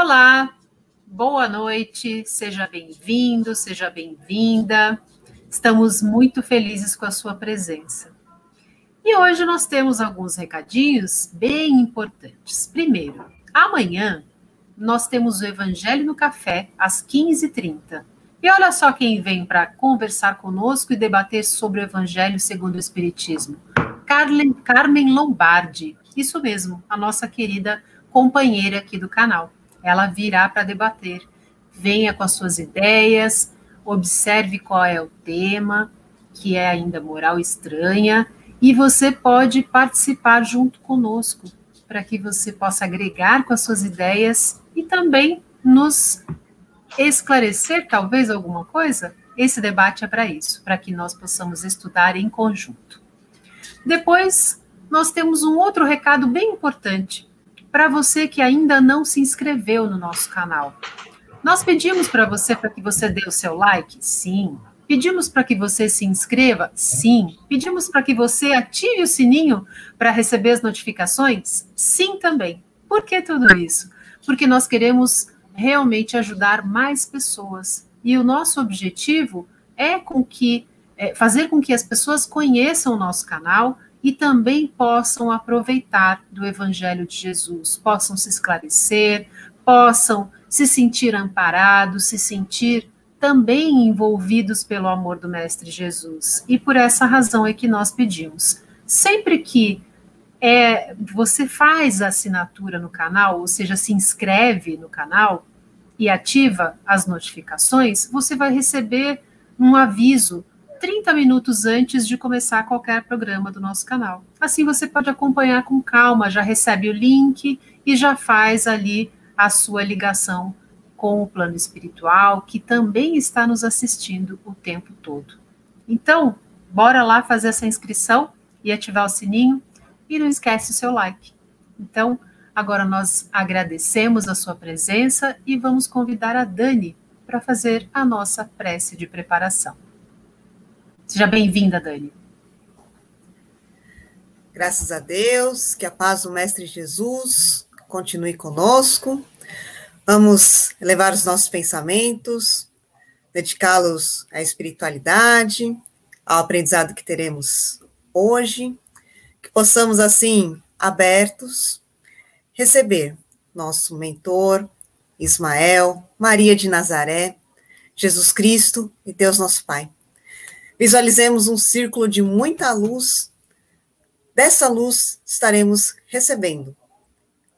Olá, boa noite, seja bem-vindo, seja bem-vinda. Estamos muito felizes com a sua presença. E hoje nós temos alguns recadinhos bem importantes. Primeiro, amanhã nós temos o Evangelho no Café às 15h30. E olha só quem vem para conversar conosco e debater sobre o Evangelho segundo o Espiritismo. Carmen, Carmen Lombardi, isso mesmo, a nossa querida companheira aqui do canal ela virá para debater. Venha com as suas ideias, observe qual é o tema, que é ainda moral estranha, e você pode participar junto conosco, para que você possa agregar com as suas ideias e também nos esclarecer talvez alguma coisa. Esse debate é para isso, para que nós possamos estudar em conjunto. Depois, nós temos um outro recado bem importante para você que ainda não se inscreveu no nosso canal. Nós pedimos para você para que você dê o seu like? Sim. Pedimos para que você se inscreva? Sim. Pedimos para que você ative o sininho para receber as notificações? Sim, também. Por que tudo isso? Porque nós queremos realmente ajudar mais pessoas. E o nosso objetivo é com que é fazer com que as pessoas conheçam o nosso canal, e também possam aproveitar do Evangelho de Jesus, possam se esclarecer, possam se sentir amparados, se sentir também envolvidos pelo amor do Mestre Jesus. E por essa razão é que nós pedimos. Sempre que é, você faz a assinatura no canal, ou seja, se inscreve no canal e ativa as notificações, você vai receber um aviso 30 minutos antes de começar qualquer programa do nosso canal. Assim você pode acompanhar com calma, já recebe o link e já faz ali a sua ligação com o plano espiritual, que também está nos assistindo o tempo todo. Então, bora lá fazer essa inscrição e ativar o sininho e não esquece o seu like. Então, agora nós agradecemos a sua presença e vamos convidar a Dani para fazer a nossa prece de preparação. Seja bem-vinda, Dani. Graças a Deus, que a paz do Mestre Jesus continue conosco. Vamos elevar os nossos pensamentos, dedicá-los à espiritualidade, ao aprendizado que teremos hoje, que possamos, assim, abertos, receber nosso mentor, Ismael, Maria de Nazaré, Jesus Cristo e Deus nosso Pai Visualizemos um círculo de muita luz. Dessa luz estaremos recebendo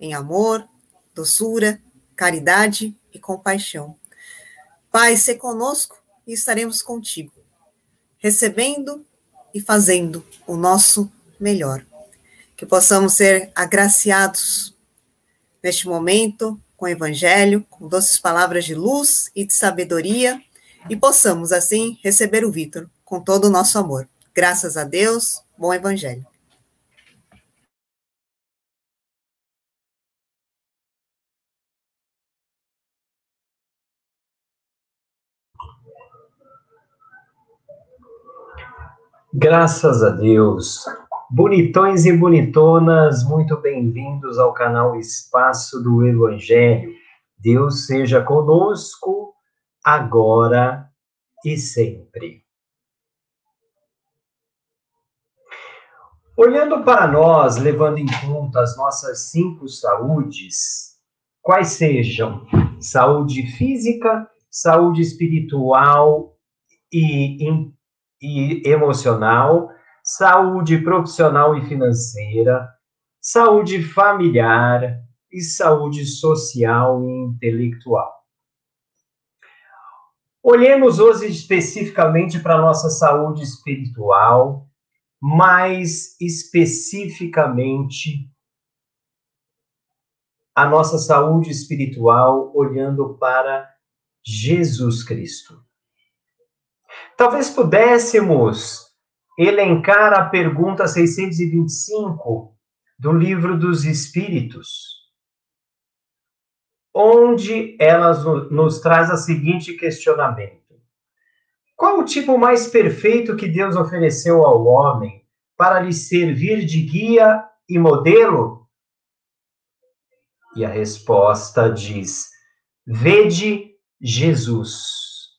em amor, doçura, caridade e compaixão. Pai, se conosco e estaremos contigo, recebendo e fazendo o nosso melhor. Que possamos ser agraciados neste momento com o Evangelho, com doces palavras de luz e de sabedoria, e possamos, assim, receber o Vitor com todo o nosso amor. Graças a Deus, bom evangelho. Graças a Deus. Bonitões e bonitonas, muito bem-vindos ao canal Espaço do Evangelho. Deus seja conosco, agora e sempre. Olhando para nós, levando em conta as nossas cinco saúdes, quais sejam saúde física, saúde espiritual e, e emocional, saúde profissional e financeira, saúde familiar e saúde social e intelectual. Olhemos hoje especificamente para a nossa saúde espiritual, mais especificamente a nossa saúde espiritual olhando para Jesus Cristo. Talvez pudéssemos elencar a pergunta 625 do Livro dos Espíritos, onde ela nos traz o seguinte questionamento: qual o tipo mais perfeito que Deus ofereceu ao homem para lhe servir de guia e modelo? E a resposta diz: Vede Jesus.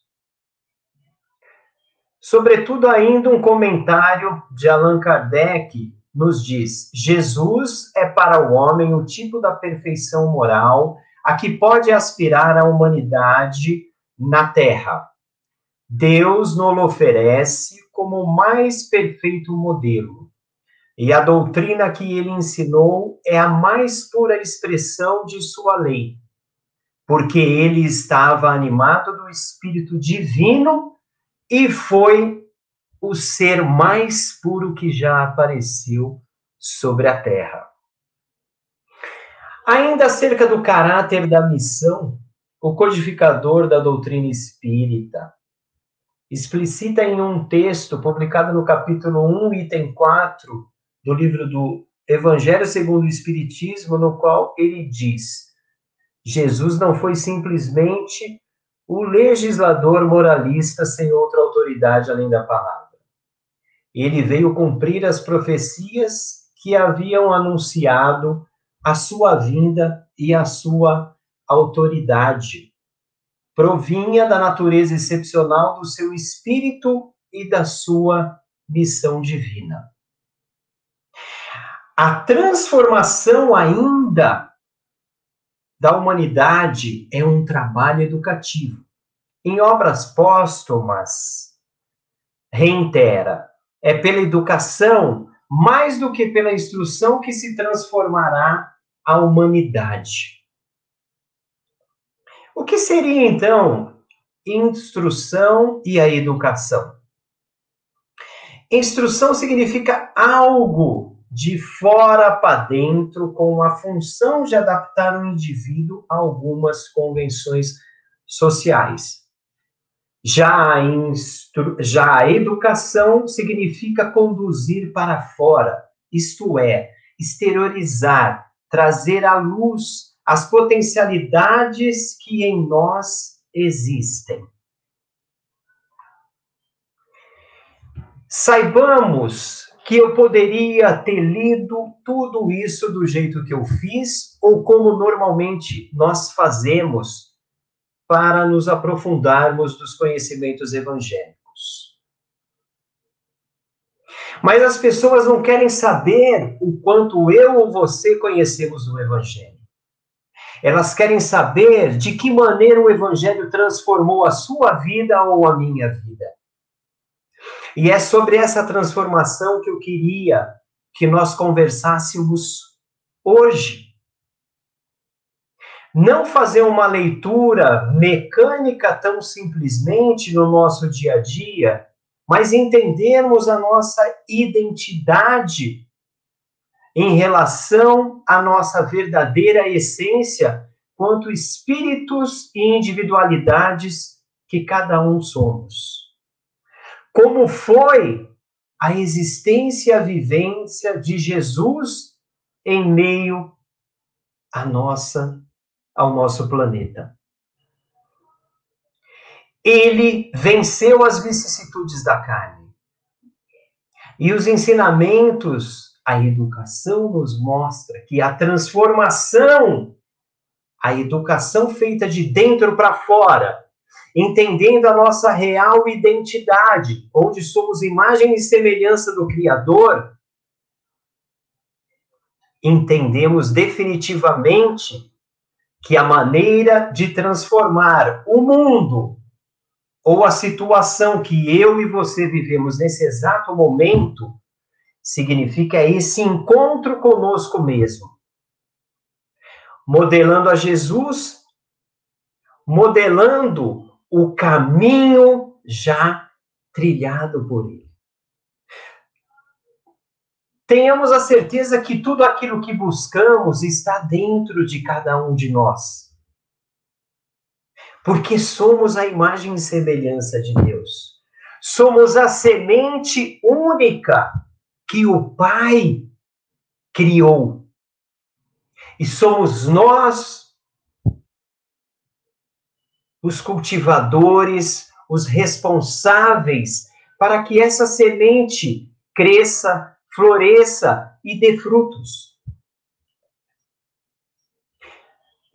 Sobretudo, ainda um comentário de Allan Kardec nos diz: Jesus é para o homem o tipo da perfeição moral a que pode aspirar a humanidade na Terra. Deus nos oferece como o mais perfeito modelo. E a doutrina que ele ensinou é a mais pura expressão de sua lei, porque ele estava animado do Espírito Divino e foi o ser mais puro que já apareceu sobre a terra. Ainda acerca do caráter da missão, o codificador da doutrina espírita explicita em um texto publicado no capítulo 1, item 4 do livro do Evangelho segundo o Espiritismo, no qual ele diz: Jesus não foi simplesmente o legislador moralista sem outra autoridade além da palavra. Ele veio cumprir as profecias que haviam anunciado a sua vinda e a sua autoridade. Provinha da natureza excepcional do seu espírito e da sua missão divina. A transformação ainda da humanidade é um trabalho educativo. Em obras póstumas, reitera, é pela educação, mais do que pela instrução, que se transformará a humanidade. O que seria, então, instrução e a educação? Instrução significa algo de fora para dentro, com a função de adaptar o indivíduo a algumas convenções sociais. Já a, instru... Já a educação significa conduzir para fora, isto é, exteriorizar, trazer à luz as potencialidades que em nós existem. Saibamos que eu poderia ter lido tudo isso do jeito que eu fiz, ou como normalmente nós fazemos para nos aprofundarmos dos conhecimentos evangélicos. Mas as pessoas não querem saber o quanto eu ou você conhecemos o Evangelho. Elas querem saber de que maneira o Evangelho transformou a sua vida ou a minha vida. E é sobre essa transformação que eu queria que nós conversássemos hoje não fazer uma leitura mecânica tão simplesmente no nosso dia a dia, mas entendermos a nossa identidade em relação à nossa verdadeira essência, quanto espíritos e individualidades que cada um somos. Como foi a existência e a vivência de Jesus em meio à nossa ao nosso planeta. Ele venceu as vicissitudes da carne. E os ensinamentos, a educação nos mostra que a transformação, a educação feita de dentro para fora, entendendo a nossa real identidade, onde somos imagem e semelhança do Criador, entendemos definitivamente que a maneira de transformar o mundo ou a situação que eu e você vivemos nesse exato momento significa esse encontro conosco mesmo. Modelando a Jesus, modelando o caminho já trilhado por ele. Tenhamos a certeza que tudo aquilo que buscamos está dentro de cada um de nós. Porque somos a imagem e semelhança de Deus. Somos a semente única que o Pai criou. E somos nós os cultivadores, os responsáveis para que essa semente cresça, floresça e dê frutos.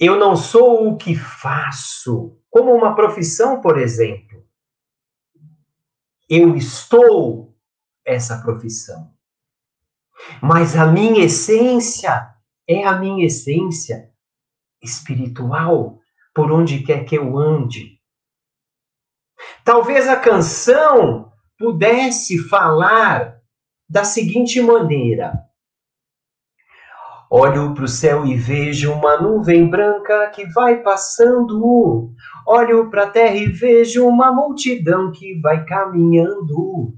Eu não sou o que faço, como uma profissão, por exemplo. Eu estou essa profissão. Mas a minha essência é a minha essência espiritual, por onde quer que eu ande. Talvez a canção pudesse falar da seguinte maneira: Olho para o céu e vejo uma nuvem branca que vai passando. Olho para a terra e vejo uma multidão que vai caminhando.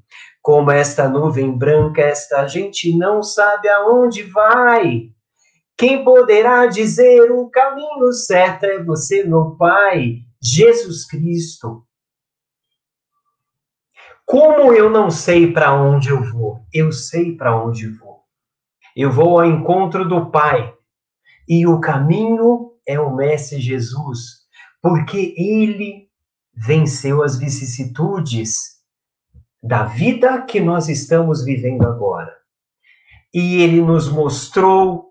Como esta nuvem branca, esta gente não sabe aonde vai. Quem poderá dizer o caminho certo é você, meu Pai, Jesus Cristo. Como eu não sei para onde eu vou? Eu sei para onde vou. Eu vou ao encontro do Pai. E o caminho é o Mestre Jesus, porque ele venceu as vicissitudes da vida que nós estamos vivendo agora. E ele nos mostrou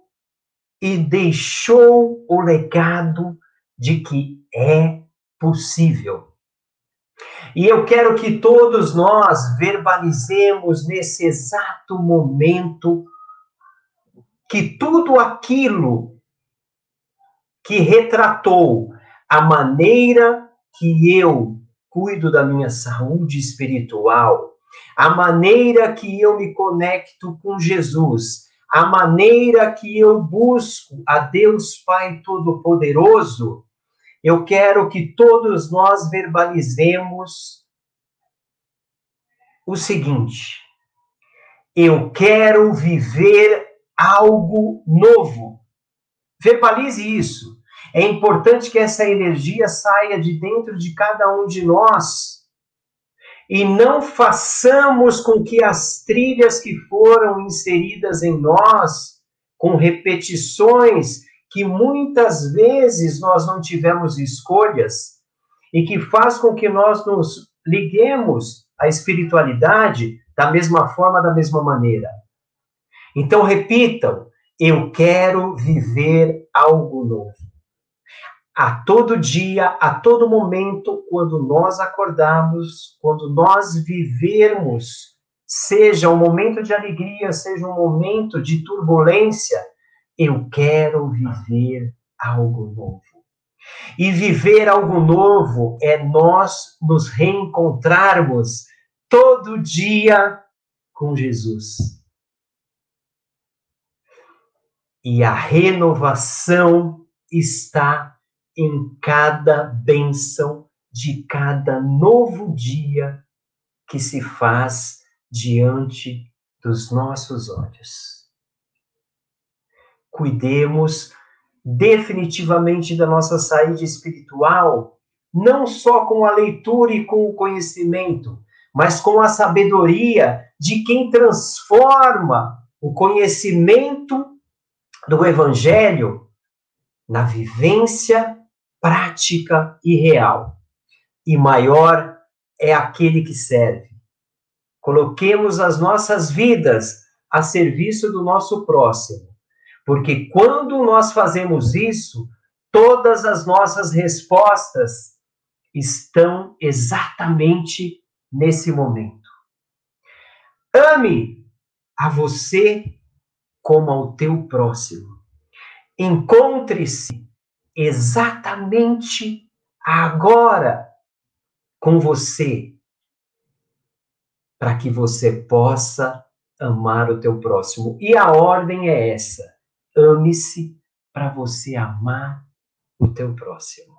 e deixou o legado de que é possível. E eu quero que todos nós verbalizemos nesse exato momento que tudo aquilo que retratou a maneira que eu cuido da minha saúde espiritual, a maneira que eu me conecto com Jesus, a maneira que eu busco a Deus Pai Todo-Poderoso, eu quero que todos nós verbalizemos o seguinte: eu quero viver algo novo. Verbalize isso. É importante que essa energia saia de dentro de cada um de nós e não façamos com que as trilhas que foram inseridas em nós, com repetições que muitas vezes nós não tivemos escolhas e que faz com que nós nos liguemos à espiritualidade da mesma forma, da mesma maneira. Então repitam: eu quero viver algo novo a todo dia, a todo momento, quando nós acordarmos, quando nós vivermos, seja um momento de alegria, seja um momento de turbulência, eu quero viver algo novo. E viver algo novo é nós nos reencontrarmos todo dia com Jesus. E a renovação está em cada bênção de cada novo dia que se faz diante dos nossos olhos. Cuidemos definitivamente da nossa saída espiritual, não só com a leitura e com o conhecimento, mas com a sabedoria de quem transforma o conhecimento do Evangelho na vivência prática e real. E maior é aquele que serve. Coloquemos as nossas vidas a serviço do nosso próximo, porque quando nós fazemos isso, todas as nossas respostas estão exatamente nesse momento. Ame a você como ao teu próximo. Encontre-se exatamente agora com você, para que você possa amar o teu próximo. E a ordem é essa: ame-se para você amar o teu próximo.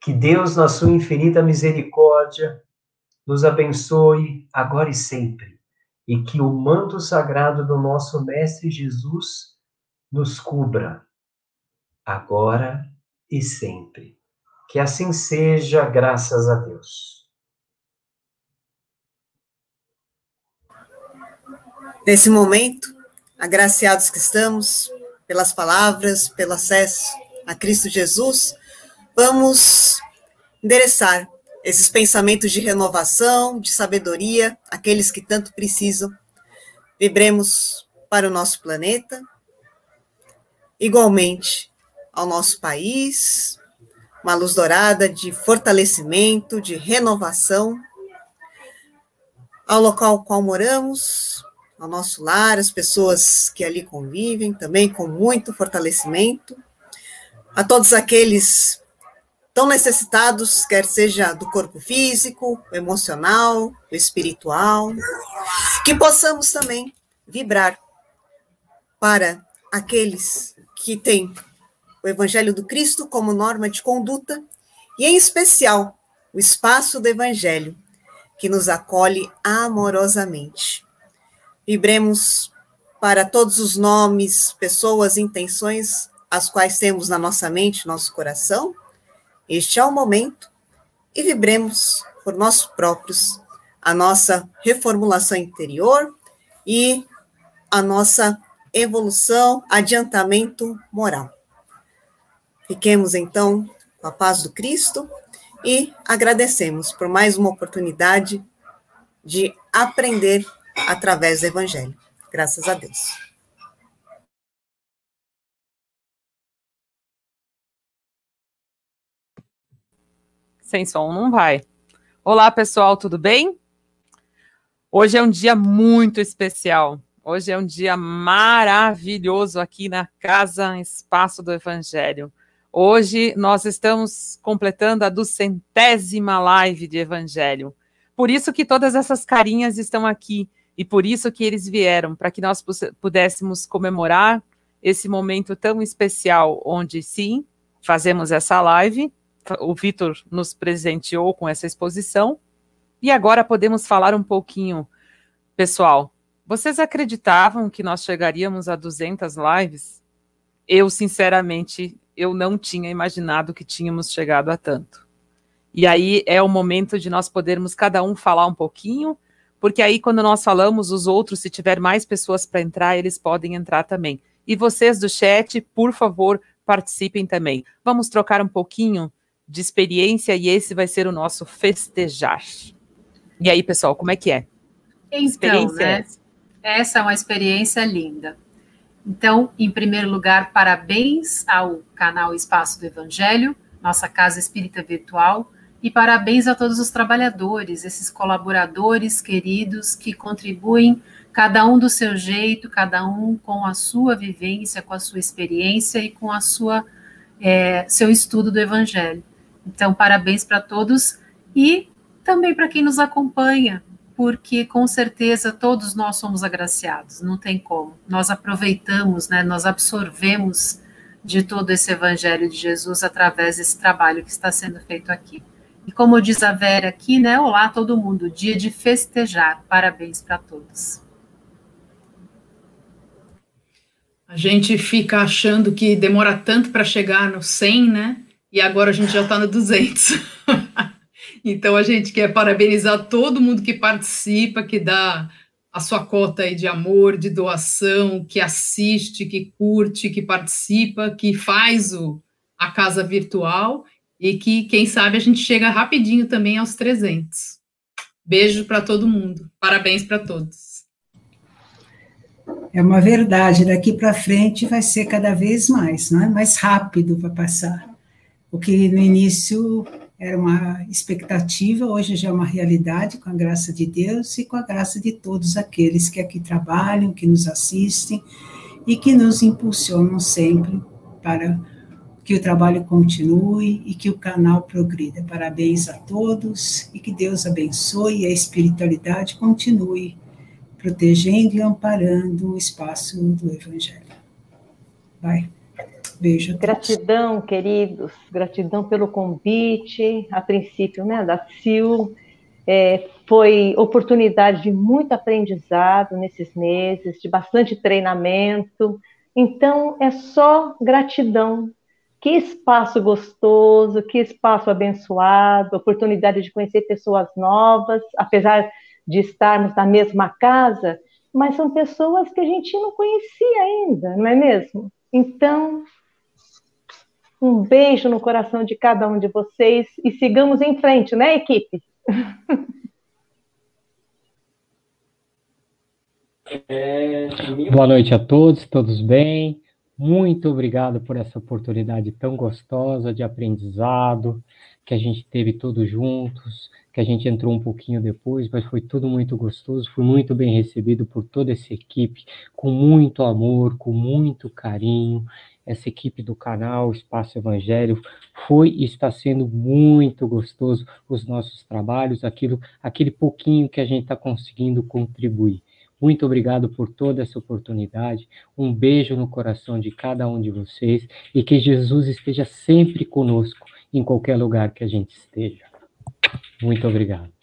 Que Deus, na sua infinita misericórdia, nos abençoe agora e sempre, e que o manto sagrado do nosso Mestre Jesus nos cubra agora e sempre. Que assim seja, graças a Deus. Nesse momento, agraciados que estamos pelas palavras, pelo acesso a Cristo Jesus, vamos endereçar esses pensamentos de renovação, de sabedoria, aqueles que tanto precisam. Vibremos para o nosso planeta. Igualmente, ao nosso país, uma luz dourada de fortalecimento, de renovação, ao local ao qual moramos, ao nosso lar, as pessoas que ali convivem, também com muito fortalecimento, a todos aqueles tão necessitados, quer seja do corpo físico, emocional, espiritual, que possamos também vibrar para aqueles que têm o Evangelho do Cristo como norma de conduta e, em especial, o espaço do Evangelho, que nos acolhe amorosamente. Vibremos para todos os nomes, pessoas, intenções as quais temos na nossa mente, nosso coração. Este é o momento e vibremos por nós próprios a nossa reformulação interior e a nossa evolução, adiantamento moral. Fiquemos então com a paz do Cristo e agradecemos por mais uma oportunidade de aprender através do Evangelho. Graças a Deus. Sem som não vai. Olá, pessoal, tudo bem? Hoje é um dia muito especial. Hoje é um dia maravilhoso aqui na Casa Espaço do Evangelho. Hoje nós estamos completando a duzentésima live de Evangelho. Por isso que todas essas carinhas estão aqui e por isso que eles vieram, para que nós pudéssemos comemorar esse momento tão especial, onde sim, fazemos essa live. O Vitor nos presenteou com essa exposição. E agora podemos falar um pouquinho, pessoal. Vocês acreditavam que nós chegaríamos a 200 lives? Eu, sinceramente, eu não tinha imaginado que tínhamos chegado a tanto. E aí é o momento de nós podermos cada um falar um pouquinho, porque aí quando nós falamos, os outros, se tiver mais pessoas para entrar, eles podem entrar também. E vocês do chat, por favor, participem também. Vamos trocar um pouquinho de experiência e esse vai ser o nosso festejar. E aí, pessoal, como é que é? Então, experiência né? Essa é uma experiência linda. Então, em primeiro lugar, parabéns ao canal Espaço do Evangelho, nossa casa espírita virtual, e parabéns a todos os trabalhadores, esses colaboradores queridos que contribuem, cada um do seu jeito, cada um com a sua vivência, com a sua experiência e com a sua é, seu estudo do Evangelho. Então, parabéns para todos e também para quem nos acompanha, porque com certeza todos nós somos agraciados, não tem como. Nós aproveitamos, né, nós absorvemos de todo esse evangelho de Jesus através desse trabalho que está sendo feito aqui. E como diz a Vera aqui, né, olá todo mundo, dia de festejar. Parabéns para todos. A gente fica achando que demora tanto para chegar no 100, né? E agora a gente já está no 200. Então a gente quer parabenizar todo mundo que participa, que dá a sua cota aí de amor, de doação, que assiste, que curte, que participa, que faz o, a casa virtual e que, quem sabe, a gente chega rapidinho também aos 300. Beijo para todo mundo. Parabéns para todos. É uma verdade, daqui para frente vai ser cada vez mais, não é? Mais rápido para passar. O que no início era uma expectativa, hoje já é uma realidade, com a graça de Deus e com a graça de todos aqueles que aqui trabalham, que nos assistem e que nos impulsionam sempre para que o trabalho continue e que o canal progrida. Parabéns a todos e que Deus abençoe e a espiritualidade continue protegendo e amparando o espaço do Evangelho. Vai. Beijo. Gratidão, queridos, gratidão pelo convite, a princípio, né, da Sil. É, foi oportunidade de muito aprendizado nesses meses, de bastante treinamento. Então, é só gratidão. Que espaço gostoso, que espaço abençoado, oportunidade de conhecer pessoas novas, apesar de estarmos na mesma casa, mas são pessoas que a gente não conhecia ainda, não é mesmo? Então, um beijo no coração de cada um de vocês e sigamos em frente, né, equipe? Boa noite a todos, todos bem? Muito obrigado por essa oportunidade tão gostosa de aprendizado que a gente teve todos juntos, que a gente entrou um pouquinho depois, mas foi tudo muito gostoso, fui muito bem recebido por toda essa equipe, com muito amor, com muito carinho. Essa equipe do canal Espaço Evangelho foi e está sendo muito gostoso os nossos trabalhos, aquilo, aquele pouquinho que a gente está conseguindo contribuir. Muito obrigado por toda essa oportunidade. Um beijo no coração de cada um de vocês e que Jesus esteja sempre conosco em qualquer lugar que a gente esteja. Muito obrigado.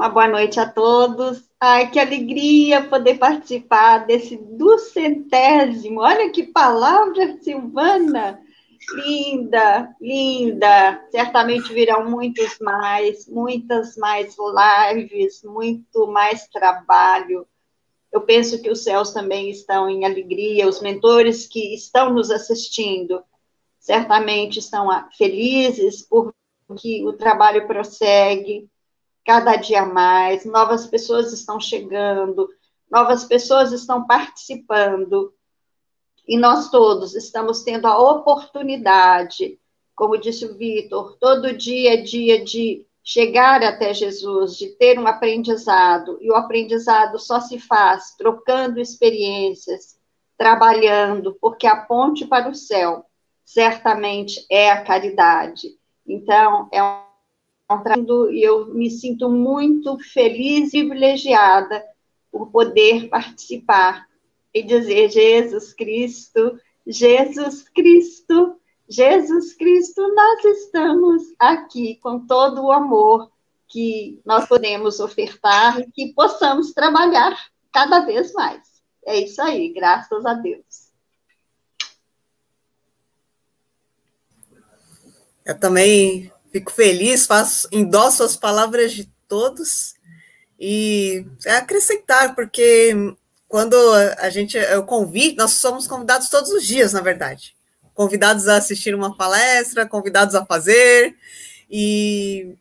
Uma boa noite a todos. Ai, que alegria poder participar desse duzentésimo. Olha que palavra, Silvana! Linda, linda. Certamente virão muitos mais, muitas mais lives, muito mais trabalho. Eu penso que os céus também estão em alegria, os mentores que estão nos assistindo certamente estão felizes porque o trabalho prossegue cada dia mais, novas pessoas estão chegando, novas pessoas estão participando e nós todos estamos tendo a oportunidade, como disse o Vitor, todo dia é dia de chegar até Jesus, de ter um aprendizado, e o aprendizado só se faz trocando experiências, trabalhando, porque a ponte para o céu certamente é a caridade. Então, é um e eu me sinto muito feliz e privilegiada por poder participar e dizer: Jesus Cristo, Jesus Cristo, Jesus Cristo, nós estamos aqui com todo o amor que nós podemos ofertar e que possamos trabalhar cada vez mais. É isso aí, graças a Deus. Eu também fico feliz, faço, endosso as palavras de todos. E acrescentar, porque quando a gente, eu convido, nós somos convidados todos os dias, na verdade. Convidados a assistir uma palestra, convidados a fazer, e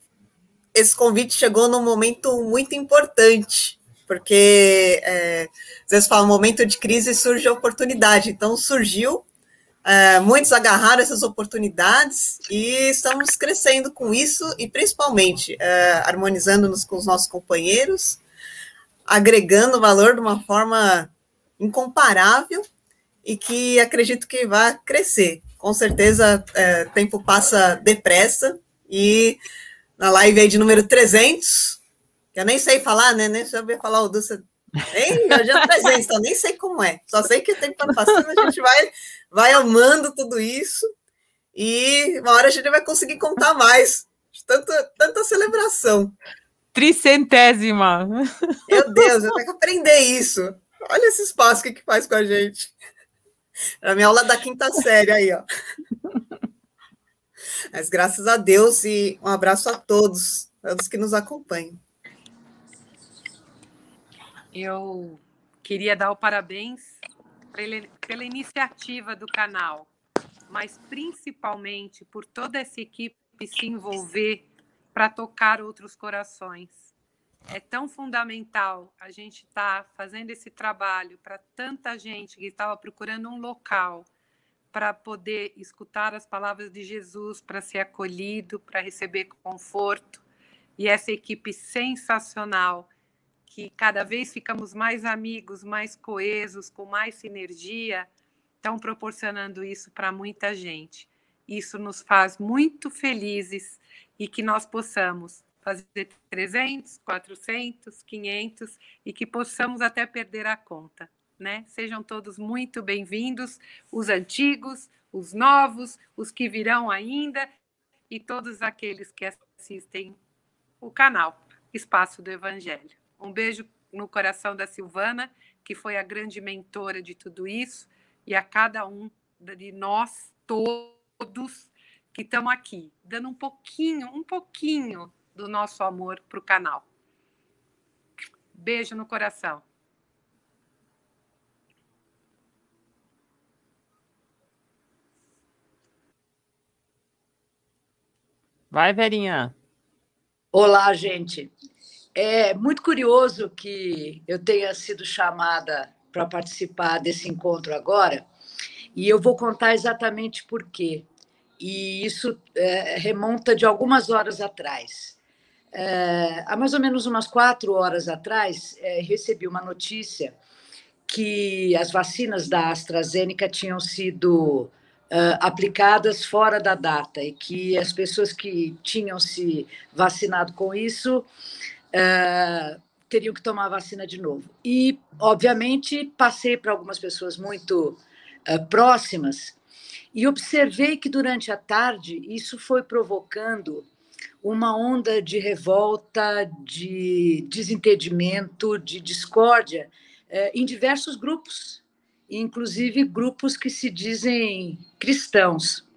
esse convite chegou num momento muito importante, porque é, às vezes fala, momento de crise surge a oportunidade, então surgiu, é, muitos agarraram essas oportunidades e estamos crescendo com isso, e principalmente é, harmonizando-nos com os nossos companheiros, agregando valor de uma forma incomparável e que acredito que vai crescer. Com certeza, o tempo passa depressa e na live aí de número 300, que eu nem sei falar, né? Nem sabia falar o Dulce. Nem, eu já 300, então nem sei como é. Só sei que o tempo está passando, a gente vai, vai amando tudo isso e uma hora a gente vai conseguir contar mais. Tanta, tanta celebração. Tricentésima. Meu Deus, eu tenho que aprender isso. Olha esse espaço que, que faz com a gente. É a minha aula da quinta série aí, ó. Mas graças a Deus e um abraço a todos, todos que nos acompanham. Eu queria dar o parabéns pela iniciativa do canal, mas principalmente por toda essa equipe se envolver para tocar outros corações. É tão fundamental a gente estar tá fazendo esse trabalho para tanta gente que estava procurando um local para poder escutar as palavras de Jesus, para ser acolhido, para receber conforto. E essa equipe sensacional, que cada vez ficamos mais amigos, mais coesos, com mais sinergia, estão proporcionando isso para muita gente. Isso nos faz muito felizes e que nós possamos fazer 300, 400, 500 e que possamos até perder a conta. Né? Sejam todos muito bem-vindos, os antigos, os novos, os que virão ainda e todos aqueles que assistem o canal Espaço do Evangelho. Um beijo no coração da Silvana, que foi a grande mentora de tudo isso, e a cada um de nós todos que estamos aqui, dando um pouquinho, um pouquinho do nosso amor para o canal. Beijo no coração. Vai, Verinha. Olá, gente. É muito curioso que eu tenha sido chamada para participar desse encontro agora, e eu vou contar exatamente por quê. E isso é, remonta de algumas horas atrás. É, há mais ou menos umas quatro horas atrás, é, recebi uma notícia que as vacinas da AstraZeneca tinham sido uh, aplicadas fora da data e que as pessoas que tinham se vacinado com isso uh, teriam que tomar a vacina de novo. E, obviamente, passei para algumas pessoas muito uh, próximas e observei que durante a tarde isso foi provocando uma onda de revolta, de desentendimento, de discórdia uh, em diversos grupos, inclusive grupos que se dizem cristãos.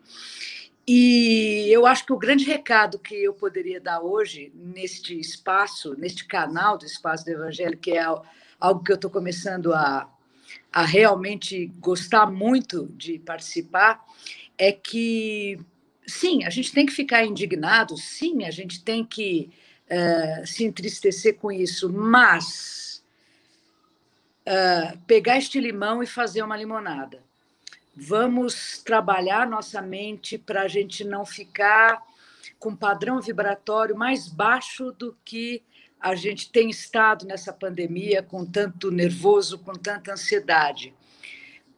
E eu acho que o grande recado que eu poderia dar hoje neste espaço, neste canal do Espaço do Evangelho, que é algo que eu estou começando a, a realmente gostar muito de participar, é que, sim, a gente tem que ficar indignado, sim, a gente tem que uh, se entristecer com isso, mas uh, pegar este limão e fazer uma limonada Vamos trabalhar nossa mente para a gente não ficar com padrão vibratório mais baixo do que a gente tem estado nessa pandemia, com tanto nervoso, com tanta ansiedade.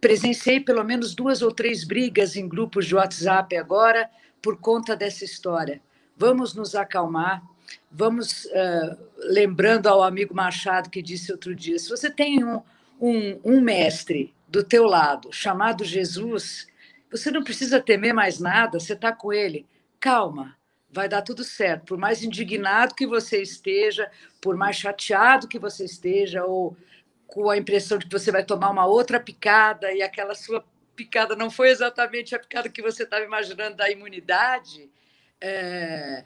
Presenciei pelo menos duas ou três brigas em grupos de WhatsApp agora por conta dessa história. Vamos nos acalmar, vamos uh, lembrando ao amigo Machado que disse outro dia: se você tem um, um, um mestre do teu lado, chamado Jesus, você não precisa temer mais nada, você está com ele. Calma, vai dar tudo certo. Por mais indignado que você esteja, por mais chateado que você esteja, ou com a impressão de que você vai tomar uma outra picada e aquela sua picada não foi exatamente a picada que você estava imaginando da imunidade, é...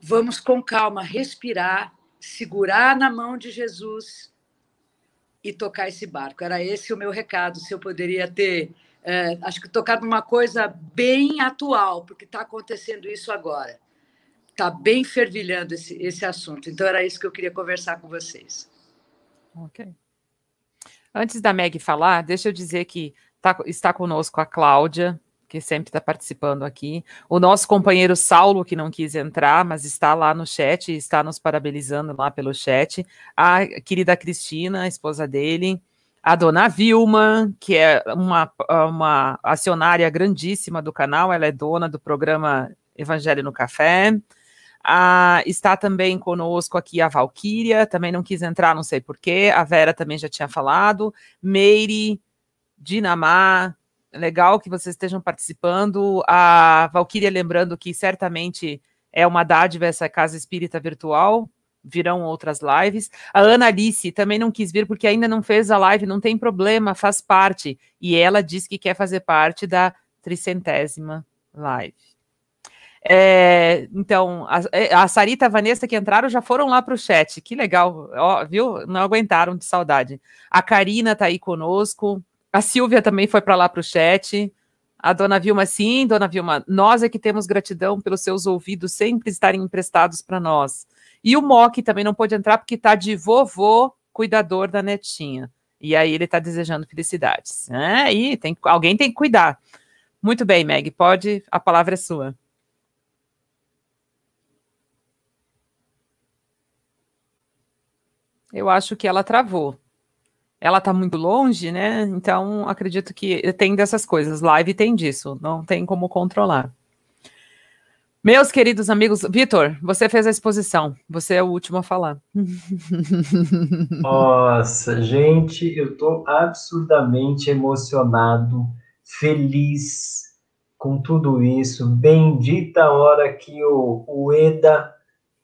vamos com calma respirar, segurar na mão de Jesus e tocar esse barco. Era esse o meu recado, se eu poderia ter, é, acho que tocar numa coisa bem atual, porque está acontecendo isso agora. Está bem fervilhando esse, esse assunto. Então, era isso que eu queria conversar com vocês. Ok. Antes da Meg falar, deixa eu dizer que tá, está conosco a Cláudia, que sempre está participando aqui. O nosso companheiro Saulo, que não quis entrar, mas está lá no chat, está nos parabenizando lá pelo chat. A querida Cristina, a esposa dele. A dona Vilma, que é uma, uma acionária grandíssima do canal, ela é dona do programa Evangelho no Café. Está também conosco aqui a Valquíria, também não quis entrar, não sei porquê. A Vera também já tinha falado. Meire, Dinamar, legal que vocês estejam participando. A Valquíria lembrando que certamente é uma dádiva essa casa espírita virtual. Virão outras lives. A Ana Alice também não quis vir porque ainda não fez a live, não tem problema, faz parte. E ela diz que quer fazer parte da tricentésima live. É, então, a, a Sarita e a Vanessa que entraram já foram lá para o chat. Que legal, ó, viu? Não aguentaram de saudade. A Karina está aí conosco. A Silvia também foi para lá para o chat. A dona Vilma, sim, dona Vilma, nós é que temos gratidão pelos seus ouvidos sempre estarem emprestados para nós. E o Mock também não pôde entrar porque está de vovô cuidador da netinha. E aí ele está desejando felicidades. É, tem, alguém tem que cuidar. Muito bem, Meg, pode, a palavra é sua. Eu acho que ela travou ela está muito longe, né? Então acredito que tem dessas coisas. Live tem disso, não tem como controlar. Meus queridos amigos, Vitor, você fez a exposição, você é o último a falar. Nossa, gente, eu estou absurdamente emocionado, feliz com tudo isso. Bendita a hora que o, o Eda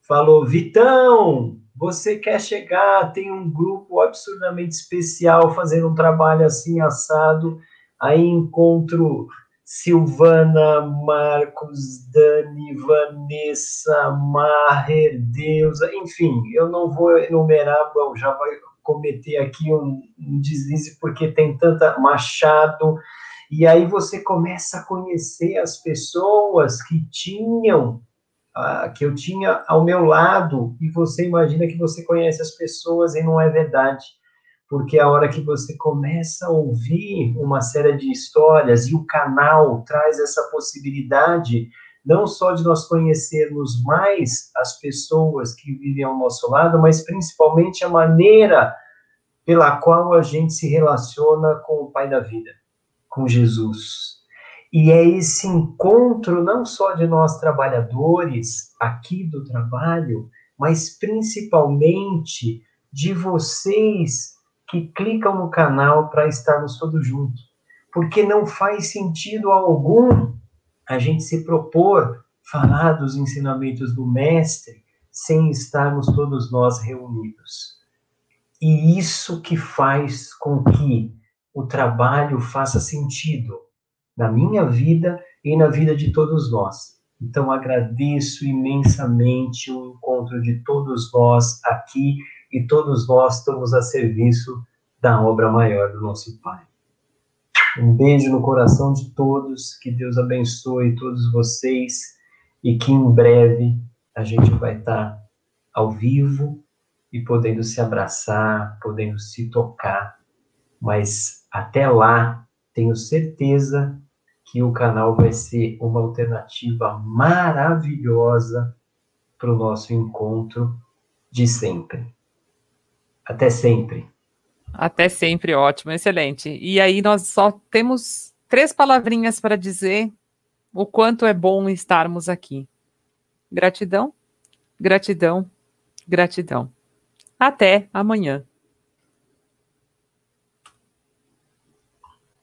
falou: Vitão, você quer chegar, tem um grupo absurdamente especial fazendo um trabalho assim assado, aí encontro Silvana, Marcos, Dani, Vanessa, Maher, Deusa, enfim, eu não vou enumerar, bom, já vai cometer aqui um, um deslize porque tem tanta Machado, e aí você começa a conhecer as pessoas que tinham que eu tinha ao meu lado e você imagina que você conhece as pessoas e não é verdade. Porque a hora que você começa a ouvir uma série de histórias e o canal traz essa possibilidade não só de nós conhecermos mais as pessoas que vivem ao nosso lado, mas principalmente a maneira pela qual a gente se relaciona com o Pai da vida, com Jesus. E é esse encontro não só de nós trabalhadores aqui do trabalho, mas principalmente de vocês que clicam no canal para estarmos todos juntos. Porque não faz sentido algum a gente se propor falar dos ensinamentos do Mestre sem estarmos todos nós reunidos. E isso que faz com que o trabalho faça sentido na minha vida e na vida de todos nós. Então agradeço imensamente o encontro de todos nós aqui e todos nós estamos a serviço da obra maior do nosso Pai. Um beijo no coração de todos, que Deus abençoe todos vocês e que em breve a gente vai estar ao vivo e podendo se abraçar, podendo se tocar. Mas até lá, tenho certeza que o canal vai ser uma alternativa maravilhosa para o nosso encontro de sempre. Até sempre. Até sempre, ótimo, excelente. E aí nós só temos três palavrinhas para dizer o quanto é bom estarmos aqui. Gratidão, gratidão, gratidão. Até amanhã.